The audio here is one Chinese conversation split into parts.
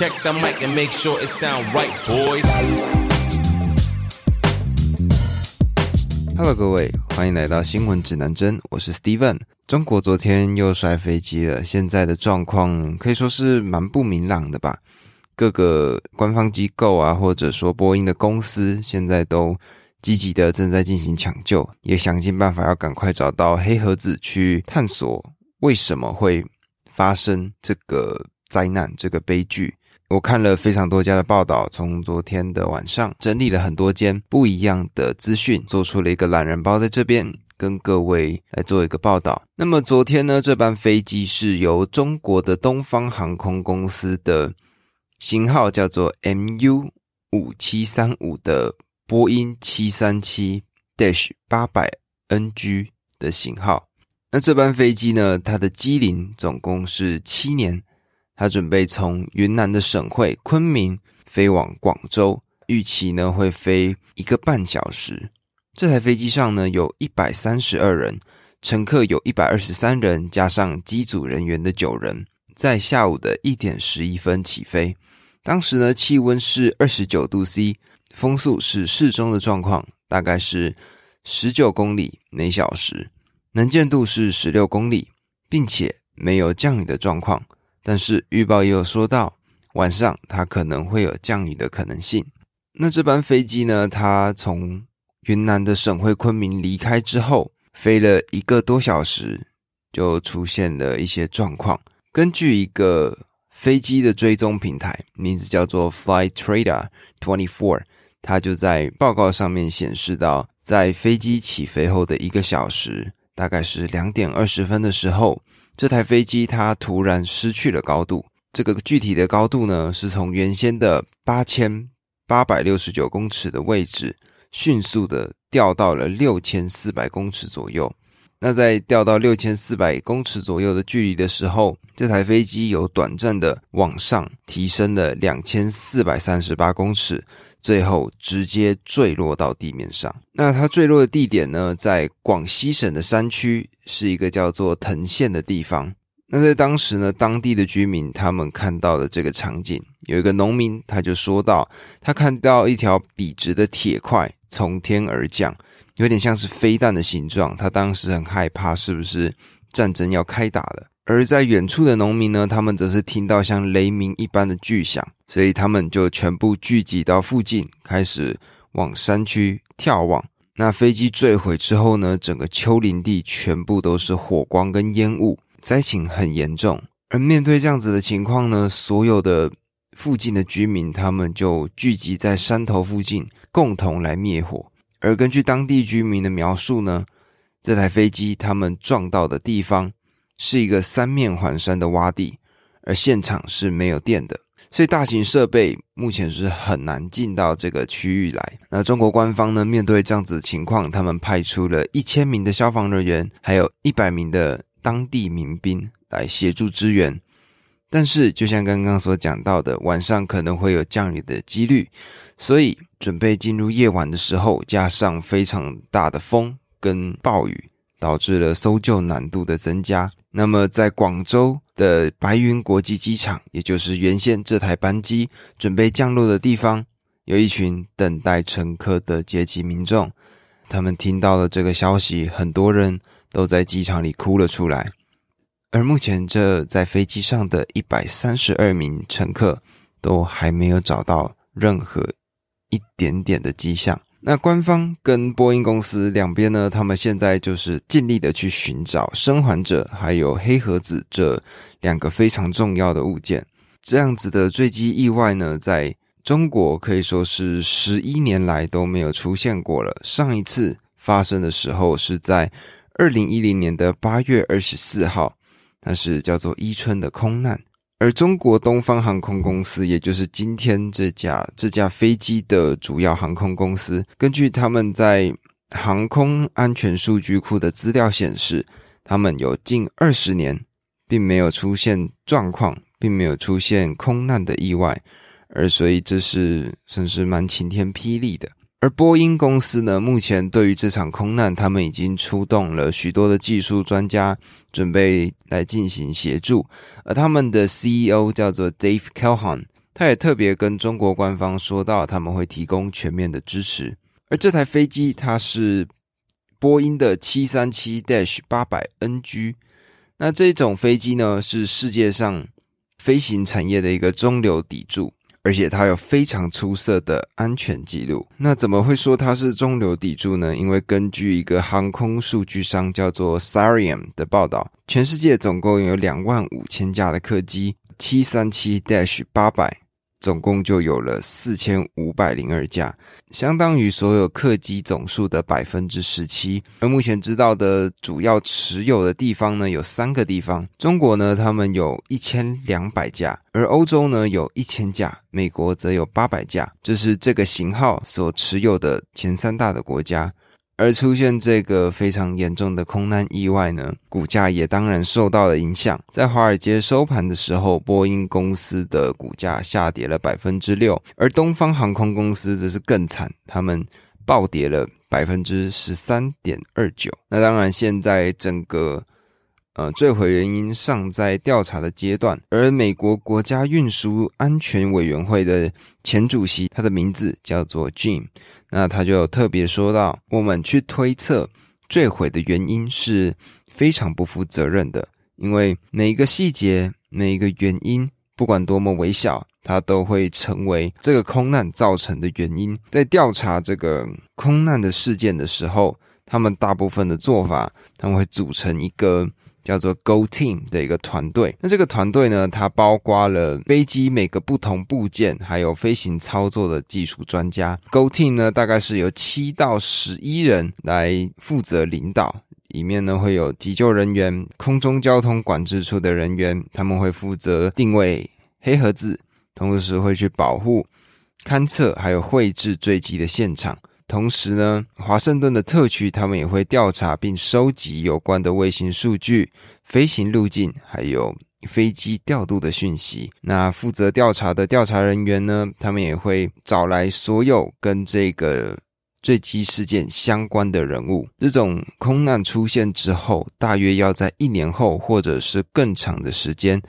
Check the mic and make sure it sound right, boy Hello，各位，欢迎来到新闻指南针，我是 Steven。中国昨天又摔飞机了，现在的状况可以说是蛮不明朗的吧？各个官方机构啊，或者说波音的公司，现在都积极的正在进行抢救，也想尽办法要赶快找到黑盒子，去探索为什么会发生这个灾难、这个悲剧。我看了非常多家的报道，从昨天的晚上整理了很多间不一样的资讯，做出了一个懒人包，在这边跟各位来做一个报道。那么昨天呢，这班飞机是由中国的东方航空公司的型号叫做 MU 五七三五的波音七三七 dash 八百 NG 的型号。那这班飞机呢，它的机龄总共是七年。他准备从云南的省会昆明飞往广州，预期呢会飞一个半小时。这台飞机上呢有一百三十二人，乘客有一百二十三人，加上机组人员的九人。在下午的一点十一分起飞，当时呢气温是二十九度 C，风速是适中的状况，大概是十九公里每小时，能见度是十六公里，并且没有降雨的状况。但是预报也有说到，晚上它可能会有降雨的可能性。那这班飞机呢？它从云南的省会昆明离开之后，飞了一个多小时，就出现了一些状况。根据一个飞机的追踪平台，名字叫做 Flight Trader Twenty Four，它就在报告上面显示到，在飞机起飞后的一个小时，大概是两点二十分的时候。这台飞机它突然失去了高度，这个具体的高度呢，是从原先的八千八百六十九公尺的位置，迅速的掉到了六千四百公尺左右。那在掉到六千四百公尺左右的距离的时候，这台飞机有短暂的往上提升了两千四百三十八公尺，最后直接坠落到地面上。那它坠落的地点呢，在广西省的山区。是一个叫做藤县的地方。那在当时呢，当地的居民他们看到了这个场景，有一个农民他就说到，他看到一条笔直的铁块从天而降，有点像是飞弹的形状。他当时很害怕，是不是战争要开打了？而在远处的农民呢，他们则是听到像雷鸣一般的巨响，所以他们就全部聚集到附近，开始往山区眺望。那飞机坠毁之后呢？整个丘陵地全部都是火光跟烟雾，灾情很严重。而面对这样子的情况呢，所有的附近的居民他们就聚集在山头附近，共同来灭火。而根据当地居民的描述呢，这台飞机他们撞到的地方是一个三面环山的洼地，而现场是没有电的。所以大型设备目前是很难进到这个区域来。那中国官方呢，面对这样子的情况，他们派出了一千名的消防人员，还有一百名的当地民兵来协助支援。但是，就像刚刚所讲到的，晚上可能会有降雨的几率，所以准备进入夜晚的时候，加上非常大的风跟暴雨，导致了搜救难度的增加。那么，在广州的白云国际机场，也就是原先这台班机准备降落的地方，有一群等待乘客的阶级民众。他们听到了这个消息，很多人都在机场里哭了出来。而目前，这在飞机上的一百三十二名乘客都还没有找到任何一点点的迹象。那官方跟波音公司两边呢，他们现在就是尽力的去寻找生还者，还有黑盒子这两个非常重要的物件。这样子的坠机意外呢，在中国可以说是十一年来都没有出现过了。上一次发生的时候是在二零一零年的八月二十四号，那是叫做伊春的空难。而中国东方航空公司，也就是今天这架这架飞机的主要航空公司，根据他们在航空安全数据库的资料显示，他们有近二十年并没有出现状况，并没有出现空难的意外，而所以这是算是蛮晴天霹雳的。而波音公司呢，目前对于这场空难，他们已经出动了许多的技术专家，准备来进行协助。而他们的 CEO 叫做 Dave Calhoun，他也特别跟中国官方说到，他们会提供全面的支持。而这台飞机它是波音的七三七 dash 八百 NG，那这种飞机呢是世界上飞行产业的一个中流砥柱。而且它有非常出色的安全记录。那怎么会说它是中流砥柱呢？因为根据一个航空数据商叫做 Sarium 的报道，全世界总共有两万五千架的客机，七三七 dash 八百。总共就有了四千五百零二架，相当于所有客机总数的百分之十七。而目前知道的主要持有的地方呢，有三个地方：中国呢，他们有一千两百架；而欧洲呢，有一千架；美国则有八百架。这是这个型号所持有的前三大的国家。而出现这个非常严重的空难意外呢，股价也当然受到了影响。在华尔街收盘的时候，波音公司的股价下跌了百分之六，而东方航空公司则是更惨，他们暴跌了百分之十三点二九。那当然，现在整个呃坠毁原因尚在调查的阶段，而美国国家运输安全委员会的前主席，他的名字叫做 Jim。那他就特别说到，我们去推测坠毁的原因是非常不负责任的，因为每一个细节、每一个原因，不管多么微小，它都会成为这个空难造成的原因。在调查这个空难的事件的时候，他们大部分的做法，他们会组成一个。叫做 Go Team 的一个团队，那这个团队呢，它包括了飞机每个不同部件，还有飞行操作的技术专家。Go Team 呢，大概是由七到十一人来负责领导，里面呢会有急救人员、空中交通管制处的人员，他们会负责定位黑盒子，同时会去保护、勘测还有绘制坠机的现场。同时呢，华盛顿的特区他们也会调查并收集有关的卫星数据、飞行路径，还有飞机调度的讯息。那负责调查的调查人员呢，他们也会找来所有跟这个坠机事件相关的人物。这种空难出现之后，大约要在一年后，或者是更长的时间。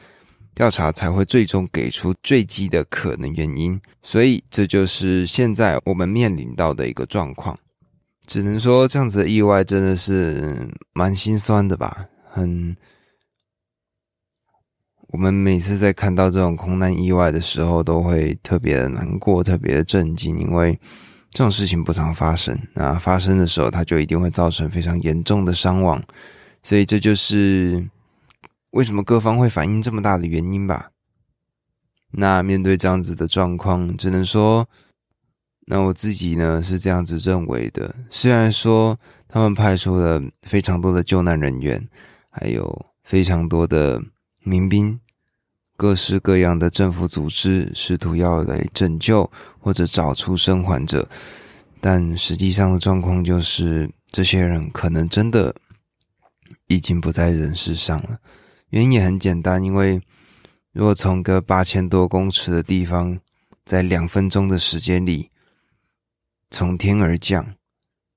调查才会最终给出坠机的可能原因，所以这就是现在我们面临到的一个状况。只能说这样子的意外真的是蛮心酸的吧。很，我们每次在看到这种空难意外的时候，都会特别的难过，特别的震惊，因为这种事情不常发生。那发生的时候，它就一定会造成非常严重的伤亡，所以这就是。为什么各方会反应这么大的原因吧？那面对这样子的状况，只能说，那我自己呢是这样子认为的。虽然说他们派出了非常多的救难人员，还有非常多的民兵，各式各样的政府组织试图要来拯救或者找出生还者，但实际上的状况就是，这些人可能真的已经不在人世上了。原因也很简单，因为如果从个八千多公尺的地方，在两分钟的时间里从天而降，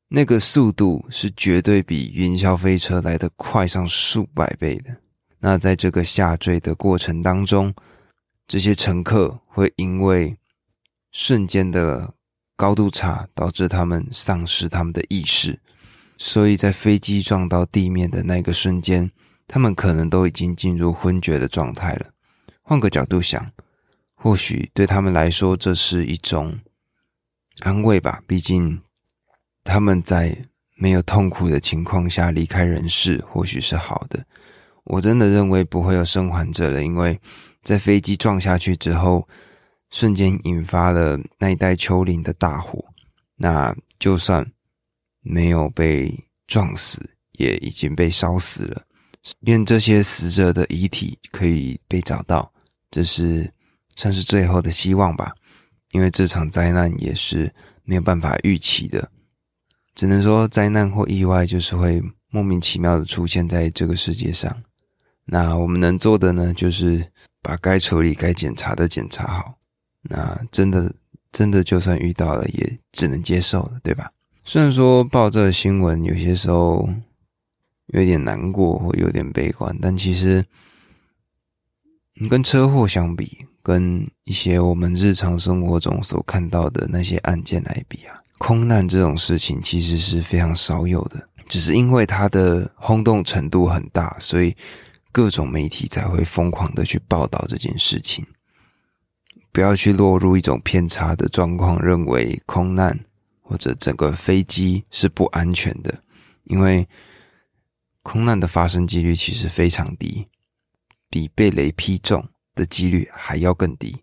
那个速度是绝对比云霄飞车来的快上数百倍的。那在这个下坠的过程当中，这些乘客会因为瞬间的高度差，导致他们丧失他们的意识，所以在飞机撞到地面的那个瞬间。他们可能都已经进入昏厥的状态了。换个角度想，或许对他们来说这是一种安慰吧。毕竟他们在没有痛苦的情况下离开人世，或许是好的。我真的认为不会有生还者了，因为在飞机撞下去之后，瞬间引发了那一带丘陵的大火。那就算没有被撞死，也已经被烧死了。愿这些死者的遗体可以被找到，这是算是最后的希望吧。因为这场灾难也是没有办法预期的，只能说灾难或意外就是会莫名其妙的出现在这个世界上。那我们能做的呢，就是把该处理、该检查的检查好。那真的，真的就算遇到了，也只能接受了，对吧？虽然说报这个新闻有些时候。有点难过或有点悲观，但其实跟车祸相比，跟一些我们日常生活中所看到的那些案件来比啊，空难这种事情其实是非常少有的。只是因为它的轰动程度很大，所以各种媒体才会疯狂的去报道这件事情。不要去落入一种偏差的状况，认为空难或者整个飞机是不安全的，因为空难的发生几率其实非常低，比被雷劈中的几率还要更低。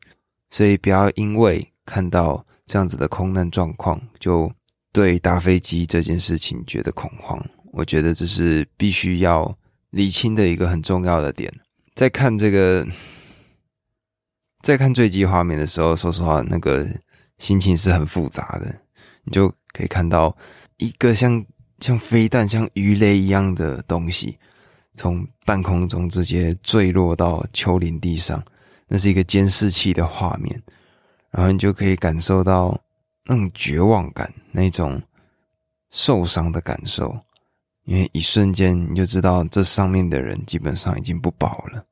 所以不要因为看到这样子的空难状况就。对搭飞机这件事情觉得恐慌，我觉得这是必须要理清的一个很重要的点。在看这个，在看坠机画面的时候，说实话，那个心情是很复杂的。你就可以看到一个像像飞弹、像鱼雷一样的东西，从半空中直接坠落到丘陵地上，那是一个监视器的画面，然后你就可以感受到。那种绝望感，那种受伤的感受，因为一瞬间你就知道这上面的人基本上已经不保了。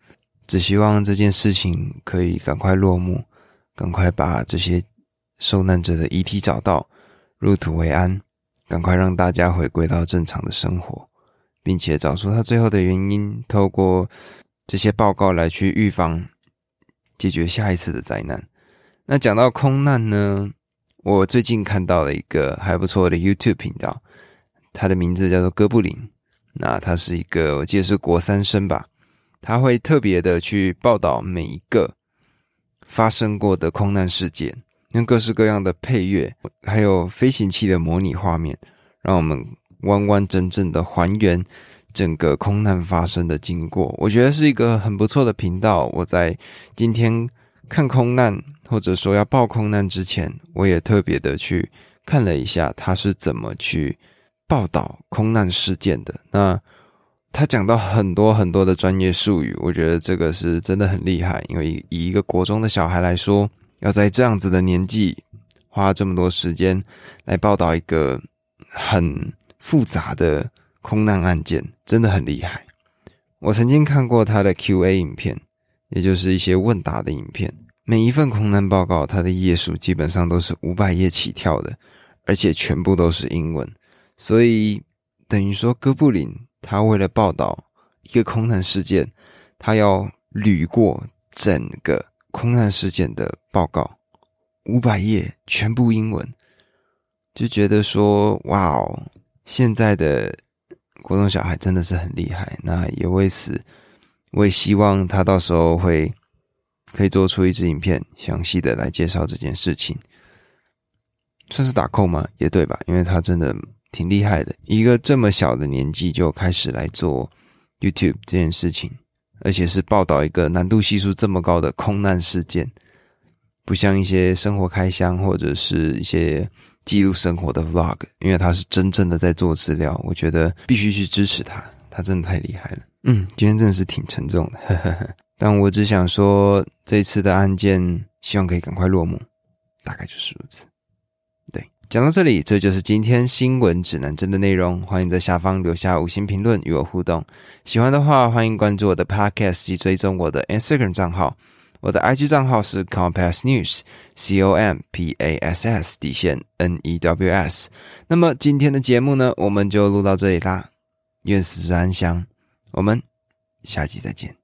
只希望这件事情可以赶快落幕，赶快把这些受难者的遗体找到，入土为安，赶快让大家回归到正常的生活，并且找出他最后的原因，透过这些报告来去预防、解决下一次的灾难。那讲到空难呢？我最近看到了一个还不错的 YouTube 频道，它的名字叫做哥布林。那他是一个，我记得是国三生吧，他会特别的去报道每一个发生过的空难事件，用各式各样的配乐，还有飞行器的模拟画面，让我们完完整整的还原整个空难发生的经过。我觉得是一个很不错的频道。我在今天看空难。或者说要报空难之前，我也特别的去看了一下他是怎么去报道空难事件的。那他讲到很多很多的专业术语，我觉得这个是真的很厉害。因为以一个国中的小孩来说，要在这样子的年纪花这么多时间来报道一个很复杂的空难案件，真的很厉害。我曾经看过他的 Q&A 影片，也就是一些问答的影片。每一份空难报告，它的页数基本上都是五百页起跳的，而且全部都是英文。所以等于说，哥布林他为了报道一个空难事件，他要捋过整个空难事件的报告，五百页全部英文，就觉得说，哇哦，现在的国中小孩真的是很厉害。那也为此，我也希望他到时候会。可以做出一支影片，详细的来介绍这件事情，算是打扣吗？也对吧？因为他真的挺厉害的，一个这么小的年纪就开始来做 YouTube 这件事情，而且是报道一个难度系数这么高的空难事件，不像一些生活开箱或者是一些记录生活的 Vlog，因为他是真正的在做资料，我觉得必须去支持他，他真的太厉害了。嗯，今天真的是挺沉重的，呵呵呵。但我只想说，这次的案件希望可以赶快落幕，大概就是如此。讲到这里，这就是今天新闻指南针的内容。欢迎在下方留下五星评论与我互动。喜欢的话，欢迎关注我的 Podcast 及追踪我的 Instagram 账号。我的 IG 账号是 Compass News，C O M P A S S 底线 N E W S。那么今天的节目呢，我们就录到这里啦。愿死之安详，我们下期再见。